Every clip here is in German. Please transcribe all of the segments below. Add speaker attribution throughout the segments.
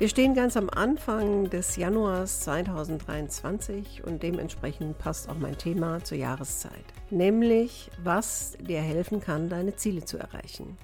Speaker 1: Wir stehen ganz am Anfang des Januars 2023 und dementsprechend passt auch mein Thema zur Jahreszeit, nämlich was dir helfen kann, deine Ziele zu erreichen.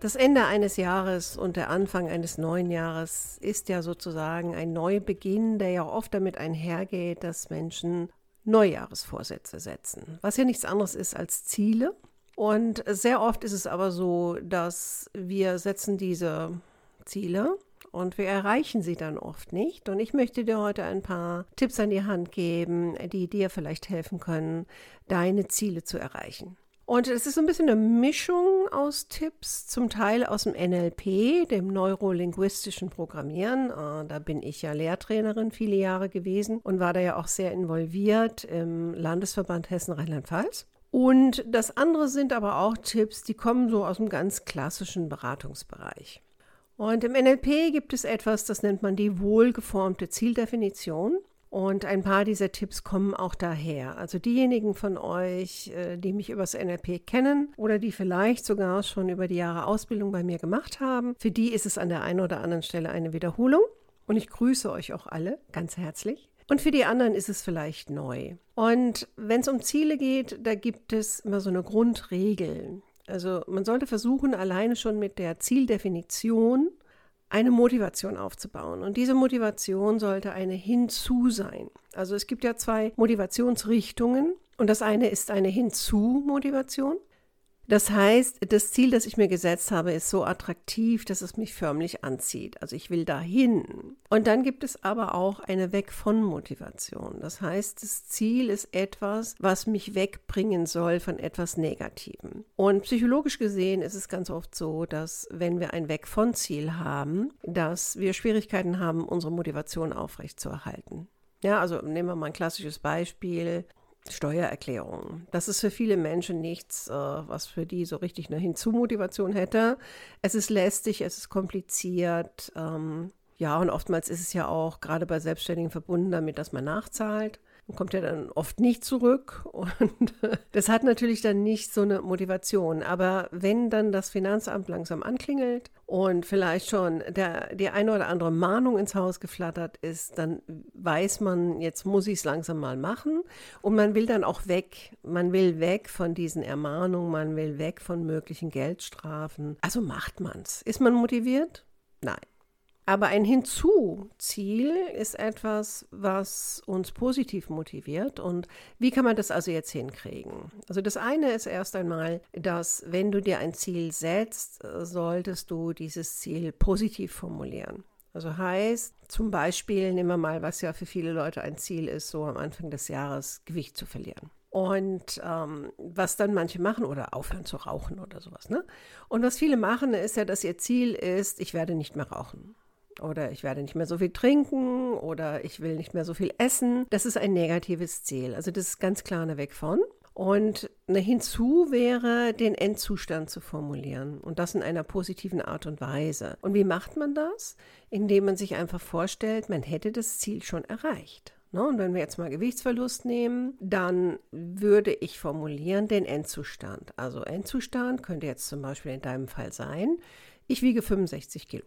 Speaker 1: Das Ende eines Jahres und der Anfang eines neuen Jahres ist ja sozusagen ein Neubeginn, der ja oft damit einhergeht, dass Menschen Neujahresvorsätze setzen, was ja nichts anderes ist als Ziele, und sehr oft ist es aber so, dass wir setzen diese Ziele und wir erreichen sie dann oft nicht. Und ich möchte dir heute ein paar Tipps an die Hand geben, die dir vielleicht helfen können, deine Ziele zu erreichen. Und es ist so ein bisschen eine Mischung aus Tipps, zum Teil aus dem NLP, dem neurolinguistischen Programmieren. Ah, da bin ich ja Lehrtrainerin viele Jahre gewesen und war da ja auch sehr involviert im Landesverband Hessen-Rheinland-Pfalz. Und das andere sind aber auch Tipps, die kommen so aus dem ganz klassischen Beratungsbereich. Und im NLP gibt es etwas, das nennt man die wohlgeformte Zieldefinition. Und ein paar dieser Tipps kommen auch daher. Also diejenigen von euch, äh, die mich übers NLP kennen oder die vielleicht sogar schon über die Jahre Ausbildung bei mir gemacht haben, für die ist es an der einen oder anderen Stelle eine Wiederholung. Und ich grüße euch auch alle ganz herzlich. Und für die anderen ist es vielleicht neu. Und wenn es um Ziele geht, da gibt es immer so eine Grundregel. Also man sollte versuchen, alleine schon mit der Zieldefinition eine Motivation aufzubauen. Und diese Motivation sollte eine Hinzu sein. Also es gibt ja zwei Motivationsrichtungen. Und das eine ist eine Hinzu-Motivation das heißt, das Ziel, das ich mir gesetzt habe, ist so attraktiv, dass es mich förmlich anzieht. Also ich will dahin. Und dann gibt es aber auch eine Weg von Motivation. Das heißt, das Ziel ist etwas, was mich wegbringen soll von etwas Negativem. Und psychologisch gesehen ist es ganz oft so, dass wenn wir ein Weg von Ziel haben, dass wir Schwierigkeiten haben, unsere Motivation aufrechtzuerhalten. Ja, also nehmen wir mal ein klassisches Beispiel. Steuererklärung. Das ist für viele Menschen nichts, äh, was für die so richtig eine Hinzumotivation hätte. Es ist lästig, es ist kompliziert. Ähm, ja, und oftmals ist es ja auch gerade bei Selbstständigen verbunden damit, dass man nachzahlt kommt ja dann oft nicht zurück und das hat natürlich dann nicht so eine Motivation. Aber wenn dann das Finanzamt langsam anklingelt und vielleicht schon der, die eine oder andere Mahnung ins Haus geflattert ist, dann weiß man, jetzt muss ich es langsam mal machen und man will dann auch weg. Man will weg von diesen Ermahnungen, man will weg von möglichen Geldstrafen. Also macht man es. Ist man motiviert? Nein. Aber ein Hinzuziel ist etwas, was uns positiv motiviert. Und wie kann man das also jetzt hinkriegen? Also das eine ist erst einmal, dass wenn du dir ein Ziel setzt, solltest du dieses Ziel positiv formulieren. Also heißt zum Beispiel, nehmen wir mal, was ja für viele Leute ein Ziel ist, so am Anfang des Jahres Gewicht zu verlieren. Und ähm, was dann manche machen oder aufhören zu rauchen oder sowas. Ne? Und was viele machen, ist ja, dass ihr Ziel ist, ich werde nicht mehr rauchen oder ich werde nicht mehr so viel trinken oder ich will nicht mehr so viel essen. Das ist ein negatives Ziel. Also das ist ganz klar eine Weg von. Und eine hinzu wäre, den Endzustand zu formulieren und das in einer positiven Art und Weise. Und wie macht man das? Indem man sich einfach vorstellt, man hätte das Ziel schon erreicht. Ne? Und wenn wir jetzt mal Gewichtsverlust nehmen, dann würde ich formulieren den Endzustand. Also Endzustand könnte jetzt zum Beispiel in deinem Fall sein, ich wiege 65 Kilo.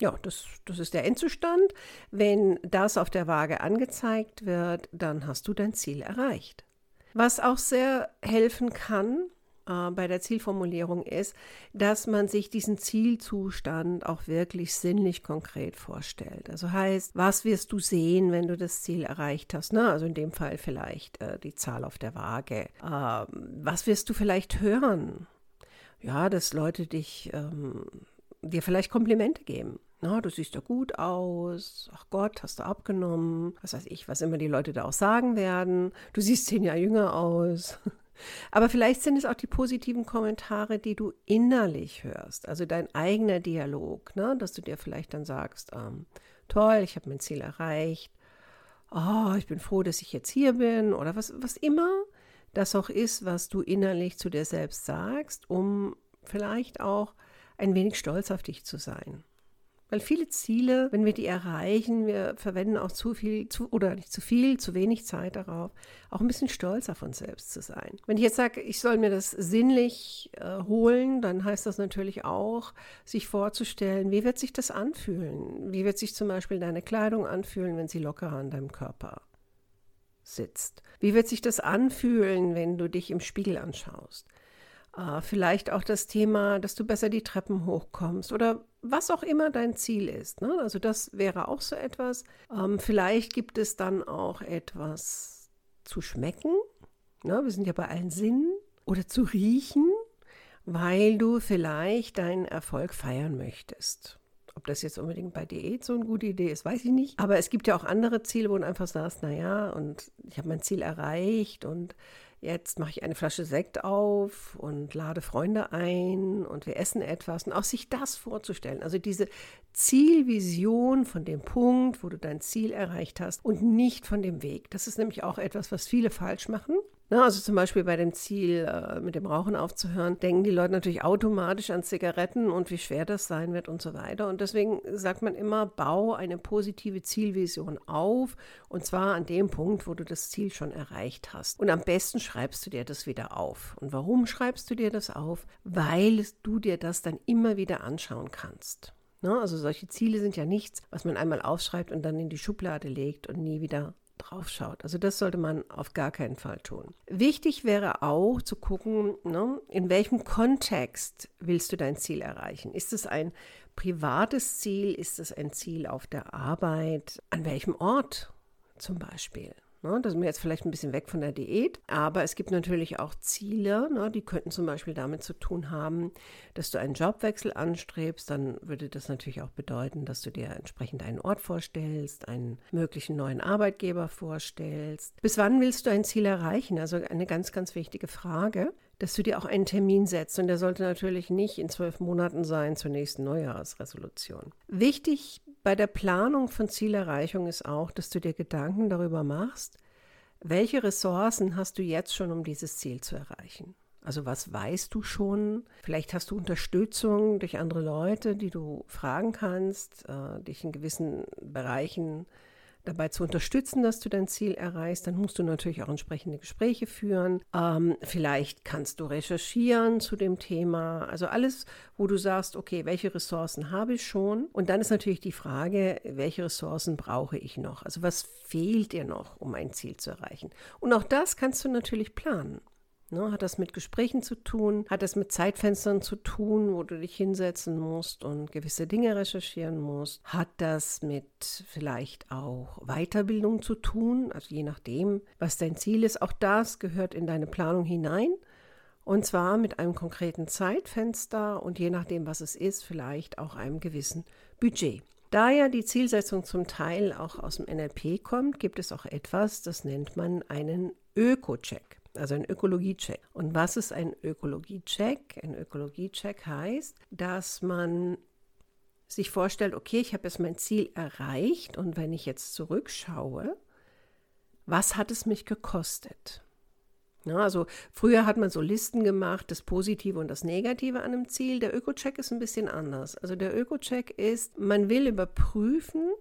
Speaker 1: Ja, das, das ist der Endzustand. Wenn das auf der Waage angezeigt wird, dann hast du dein Ziel erreicht. Was auch sehr helfen kann äh, bei der Zielformulierung ist, dass man sich diesen Zielzustand auch wirklich sinnlich konkret vorstellt. Also heißt, was wirst du sehen, wenn du das Ziel erreicht hast? Ne? Also in dem Fall vielleicht äh, die Zahl auf der Waage. Ähm, was wirst du vielleicht hören? Ja, dass Leute dich ähm, dir vielleicht Komplimente geben na, du siehst ja gut aus, ach Gott, hast du abgenommen, was weiß ich, was immer die Leute da auch sagen werden. Du siehst zehn Jahre jünger aus. Aber vielleicht sind es auch die positiven Kommentare, die du innerlich hörst, also dein eigener Dialog, ne? dass du dir vielleicht dann sagst, ähm, toll, ich habe mein Ziel erreicht, oh, ich bin froh, dass ich jetzt hier bin oder was, was immer das auch ist, was du innerlich zu dir selbst sagst, um vielleicht auch ein wenig stolz auf dich zu sein. Weil viele Ziele, wenn wir die erreichen, wir verwenden auch zu viel, zu, oder nicht zu viel, zu wenig Zeit darauf, auch ein bisschen stolz auf uns selbst zu sein. Wenn ich jetzt sage, ich soll mir das sinnlich äh, holen, dann heißt das natürlich auch, sich vorzustellen, wie wird sich das anfühlen? Wie wird sich zum Beispiel deine Kleidung anfühlen, wenn sie locker an deinem Körper sitzt? Wie wird sich das anfühlen, wenn du dich im Spiegel anschaust? Äh, vielleicht auch das Thema, dass du besser die Treppen hochkommst oder was auch immer dein Ziel ist. Ne? Also das wäre auch so etwas. Ähm, vielleicht gibt es dann auch etwas zu schmecken. Ne? Wir sind ja bei allen Sinnen. Oder zu riechen, weil du vielleicht deinen Erfolg feiern möchtest. Ob das jetzt unbedingt bei Diät so eine gute Idee ist, weiß ich nicht. Aber es gibt ja auch andere Ziele, wo du einfach sagst, naja, und ich habe mein Ziel erreicht und jetzt mache ich eine Flasche Sekt auf und lade Freunde ein und wir essen etwas und auch sich das vorzustellen. Also diese Zielvision von dem Punkt, wo du dein Ziel erreicht hast und nicht von dem Weg. Das ist nämlich auch etwas, was viele falsch machen. Ne, also zum Beispiel bei dem Ziel, äh, mit dem Rauchen aufzuhören, denken die Leute natürlich automatisch an Zigaretten und wie schwer das sein wird und so weiter. Und deswegen sagt man immer, bau eine positive Zielvision auf und zwar an dem Punkt, wo du das Ziel schon erreicht hast. Und am besten schreibst du dir das wieder auf. Und warum schreibst du dir das auf? Weil du dir das dann immer wieder anschauen kannst. Ne, also solche Ziele sind ja nichts, was man einmal aufschreibt und dann in die Schublade legt und nie wieder drauf schaut. Also das sollte man auf gar keinen Fall tun. Wichtig wäre auch zu gucken, ne, in welchem Kontext willst du dein Ziel erreichen? Ist es ein privates Ziel? Ist es ein Ziel auf der Arbeit? An welchem Ort zum Beispiel? Ne, das sind wir jetzt vielleicht ein bisschen weg von der Diät, aber es gibt natürlich auch Ziele, ne, die könnten zum Beispiel damit zu tun haben, dass du einen Jobwechsel anstrebst. Dann würde das natürlich auch bedeuten, dass du dir entsprechend einen Ort vorstellst, einen möglichen neuen Arbeitgeber vorstellst. Bis wann willst du ein Ziel erreichen? Also eine ganz, ganz wichtige Frage dass du dir auch einen Termin setzt. Und der sollte natürlich nicht in zwölf Monaten sein zur nächsten Neujahresresolution. Wichtig bei der Planung von Zielerreichung ist auch, dass du dir Gedanken darüber machst, welche Ressourcen hast du jetzt schon, um dieses Ziel zu erreichen? Also was weißt du schon? Vielleicht hast du Unterstützung durch andere Leute, die du fragen kannst, äh, dich in gewissen Bereichen dabei zu unterstützen, dass du dein Ziel erreichst, dann musst du natürlich auch entsprechende Gespräche führen. Ähm, vielleicht kannst du recherchieren zu dem Thema. Also alles, wo du sagst, okay, welche Ressourcen habe ich schon? Und dann ist natürlich die Frage, welche Ressourcen brauche ich noch? Also was fehlt dir noch, um ein Ziel zu erreichen? Und auch das kannst du natürlich planen. Ne, hat das mit Gesprächen zu tun? Hat das mit Zeitfenstern zu tun, wo du dich hinsetzen musst und gewisse Dinge recherchieren musst? Hat das mit vielleicht auch Weiterbildung zu tun? Also je nachdem, was dein Ziel ist. Auch das gehört in deine Planung hinein. Und zwar mit einem konkreten Zeitfenster und je nachdem, was es ist, vielleicht auch einem gewissen Budget. Da ja die Zielsetzung zum Teil auch aus dem NLP kommt, gibt es auch etwas, das nennt man einen Öko-Check also ein Ökologiecheck. Und was ist ein Ökologiecheck? Ein Ökologiecheck heißt, dass man sich vorstellt, okay, ich habe jetzt mein Ziel erreicht und wenn ich jetzt zurückschaue, was hat es mich gekostet? Ja, also früher hat man so Listen gemacht, das Positive und das Negative an einem Ziel. Der Öko-Check ist ein bisschen anders. Also der Öko-Check ist, man will überprüfen,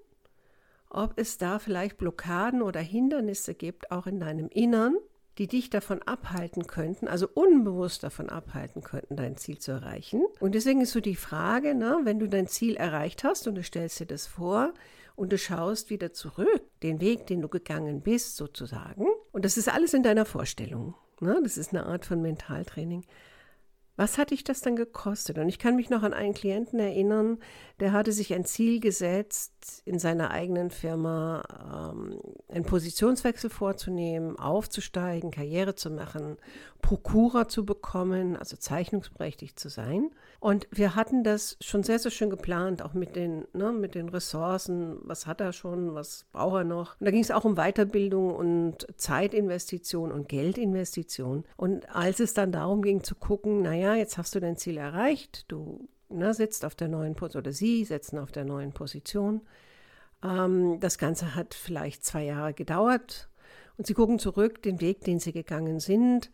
Speaker 1: ob es da vielleicht Blockaden oder Hindernisse gibt, auch in deinem Innern, die dich davon abhalten könnten, also unbewusst davon abhalten könnten, dein Ziel zu erreichen. Und deswegen ist so die Frage, ne, wenn du dein Ziel erreicht hast und du stellst dir das vor und du schaust wieder zurück, den Weg, den du gegangen bist sozusagen, und das ist alles in deiner Vorstellung. Ne, das ist eine Art von Mentaltraining. Was hat dich das dann gekostet? Und ich kann mich noch an einen Klienten erinnern, der hatte sich ein Ziel gesetzt, in seiner eigenen Firma ähm, einen Positionswechsel vorzunehmen, aufzusteigen, Karriere zu machen, Prokura zu bekommen, also zeichnungsberechtigt zu sein. Und wir hatten das schon sehr, sehr schön geplant, auch mit den, ne, mit den Ressourcen. Was hat er schon? Was braucht er noch? Und da ging es auch um Weiterbildung und Zeitinvestition und Geldinvestition. Und als es dann darum ging zu gucken, naja, jetzt hast du dein Ziel erreicht, du ne, sitzt auf der neuen Position oder sie sitzen auf der neuen Position. Ähm, das Ganze hat vielleicht zwei Jahre gedauert und sie gucken zurück, den Weg, den sie gegangen sind.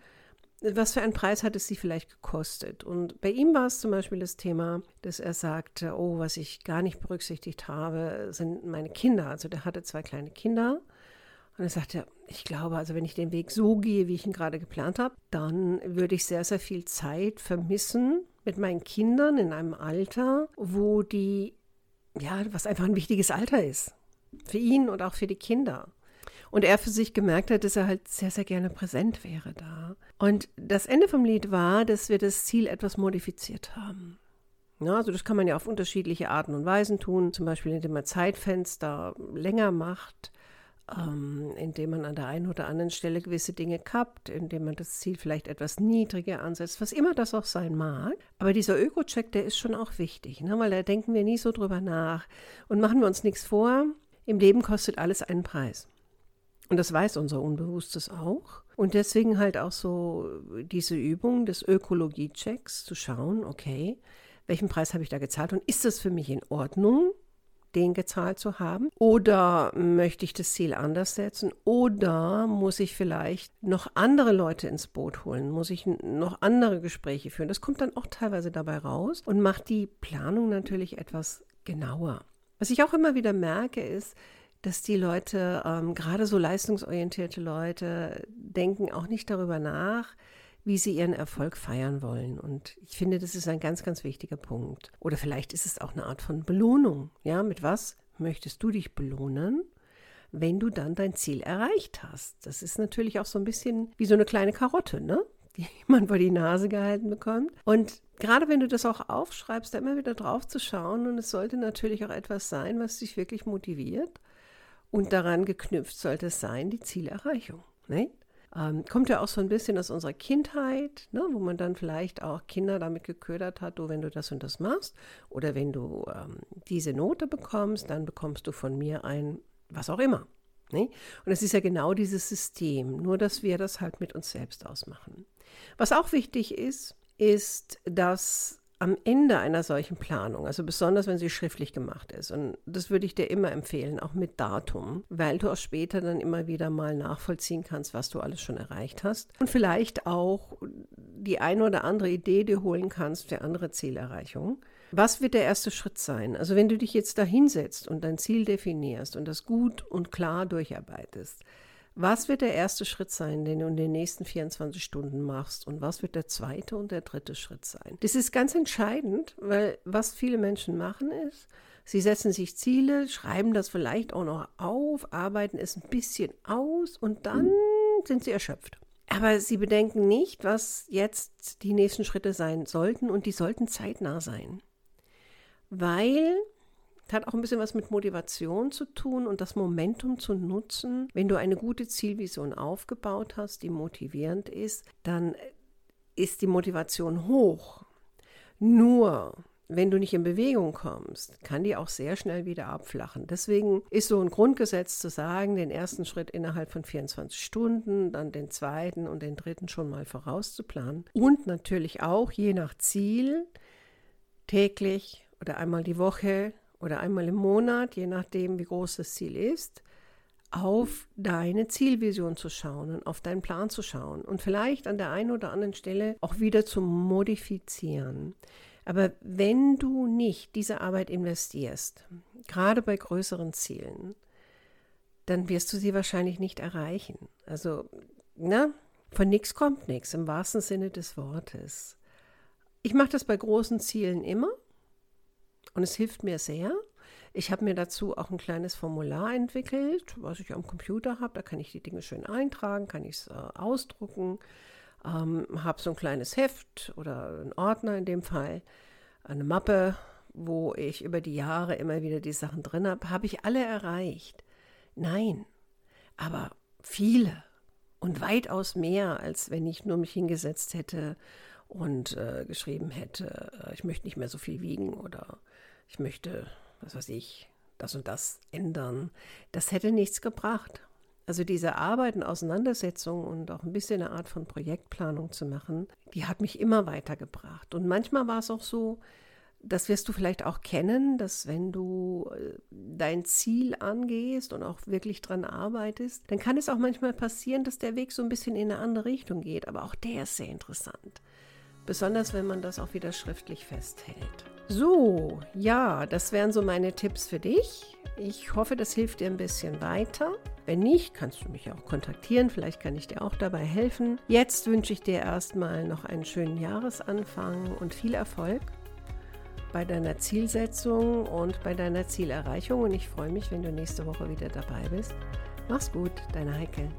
Speaker 1: Was für einen Preis hat es sie vielleicht gekostet? Und bei ihm war es zum Beispiel das Thema, dass er sagte, oh, was ich gar nicht berücksichtigt habe, sind meine Kinder. Also der hatte zwei kleine Kinder und er sagte, ich glaube, also wenn ich den Weg so gehe, wie ich ihn gerade geplant habe, dann würde ich sehr, sehr viel Zeit vermissen mit meinen Kindern in einem Alter, wo die, ja, was einfach ein wichtiges Alter ist. Für ihn und auch für die Kinder. Und er für sich gemerkt hat, dass er halt sehr, sehr gerne präsent wäre da. Und das Ende vom Lied war, dass wir das Ziel etwas modifiziert haben. Ja, also das kann man ja auf unterschiedliche Arten und Weisen tun, zum Beispiel indem man Zeitfenster länger macht ähm, indem man an der einen oder anderen Stelle gewisse Dinge kappt, indem man das Ziel vielleicht etwas niedriger ansetzt, was immer das auch sein mag. Aber dieser Öko-Check, der ist schon auch wichtig, ne? weil da denken wir nie so drüber nach und machen wir uns nichts vor. Im Leben kostet alles einen Preis. Und das weiß unser Unbewusstes auch. Und deswegen halt auch so diese Übung des Ökologie-Checks zu schauen, okay, welchen Preis habe ich da gezahlt und ist das für mich in Ordnung? Den gezahlt zu haben? Oder möchte ich das Ziel anders setzen? Oder muss ich vielleicht noch andere Leute ins Boot holen? Muss ich noch andere Gespräche führen? Das kommt dann auch teilweise dabei raus und macht die Planung natürlich etwas genauer. Was ich auch immer wieder merke, ist, dass die Leute, ähm, gerade so leistungsorientierte Leute, denken auch nicht darüber nach, wie sie ihren Erfolg feiern wollen. Und ich finde, das ist ein ganz, ganz wichtiger Punkt. Oder vielleicht ist es auch eine Art von Belohnung. Ja, mit was möchtest du dich belohnen? wenn du dann dein Ziel erreicht hast. Das ist natürlich auch so ein bisschen wie so eine kleine Karotte, ne? die man vor die Nase gehalten bekommt. Und gerade wenn du das auch aufschreibst, da immer wieder drauf zu schauen und es sollte natürlich auch etwas sein, was dich wirklich motiviert und daran geknüpft sollte es sein, die Zielerreichung. Ne? Ähm, kommt ja auch so ein bisschen aus unserer Kindheit, ne, wo man dann vielleicht auch Kinder damit geködert hat, du, wenn du das und das machst oder wenn du ähm, diese Note bekommst, dann bekommst du von mir ein was auch immer. Ne? Und es ist ja genau dieses System, nur dass wir das halt mit uns selbst ausmachen. Was auch wichtig ist, ist, dass am Ende einer solchen Planung, also besonders wenn sie schriftlich gemacht ist, und das würde ich dir immer empfehlen, auch mit Datum, weil du auch später dann immer wieder mal nachvollziehen kannst, was du alles schon erreicht hast und vielleicht auch die eine oder andere Idee dir holen kannst für andere Zielerreichungen. Was wird der erste Schritt sein? Also wenn du dich jetzt da hinsetzt und dein Ziel definierst und das gut und klar durcharbeitest, was wird der erste Schritt sein, den du in den nächsten 24 Stunden machst? Und was wird der zweite und der dritte Schritt sein? Das ist ganz entscheidend, weil was viele Menschen machen ist, sie setzen sich Ziele, schreiben das vielleicht auch noch auf, arbeiten es ein bisschen aus und dann sind sie erschöpft. Aber sie bedenken nicht, was jetzt die nächsten Schritte sein sollten und die sollten zeitnah sein. Weil hat auch ein bisschen was mit Motivation zu tun und das Momentum zu nutzen. Wenn du eine gute Zielvision aufgebaut hast, die motivierend ist, dann ist die Motivation hoch. Nur wenn du nicht in Bewegung kommst, kann die auch sehr schnell wieder abflachen. Deswegen ist so ein Grundgesetz zu sagen, den ersten Schritt innerhalb von 24 Stunden, dann den zweiten und den dritten schon mal vorauszuplanen. Und natürlich auch je nach Ziel täglich oder einmal die Woche oder einmal im Monat, je nachdem, wie groß das Ziel ist, auf deine Zielvision zu schauen und auf deinen Plan zu schauen und vielleicht an der einen oder anderen Stelle auch wieder zu modifizieren. Aber wenn du nicht diese Arbeit investierst, gerade bei größeren Zielen, dann wirst du sie wahrscheinlich nicht erreichen. Also, na, von nichts kommt nichts im wahrsten Sinne des Wortes. Ich mache das bei großen Zielen immer. Und es hilft mir sehr. Ich habe mir dazu auch ein kleines Formular entwickelt, was ich am Computer habe. Da kann ich die Dinge schön eintragen, kann ich es äh, ausdrucken. ähm, habe so ein kleines Heft oder einen Ordner in dem Fall, eine Mappe, wo ich über die Jahre immer wieder die Sachen drin habe. Habe ich alle erreicht? Nein, aber viele und weitaus mehr, als wenn ich nur mich hingesetzt hätte und äh, geschrieben hätte, äh, ich möchte nicht mehr so viel wiegen oder ich möchte, was weiß ich, das und das ändern. Das hätte nichts gebracht. Also diese Arbeit und Auseinandersetzung und auch ein bisschen eine Art von Projektplanung zu machen, die hat mich immer weitergebracht. Und manchmal war es auch so, das wirst du vielleicht auch kennen, dass wenn du äh, dein Ziel angehst und auch wirklich dran arbeitest, dann kann es auch manchmal passieren, dass der Weg so ein bisschen in eine andere Richtung geht. Aber auch der ist sehr interessant. Besonders wenn man das auch wieder schriftlich festhält. So, ja, das wären so meine Tipps für dich. Ich hoffe, das hilft dir ein bisschen weiter. Wenn nicht, kannst du mich auch kontaktieren. Vielleicht kann ich dir auch dabei helfen. Jetzt wünsche ich dir erstmal noch einen schönen Jahresanfang und viel Erfolg bei deiner Zielsetzung und bei deiner Zielerreichung. Und ich freue mich, wenn du nächste Woche wieder dabei bist. Mach's gut, deine Heike.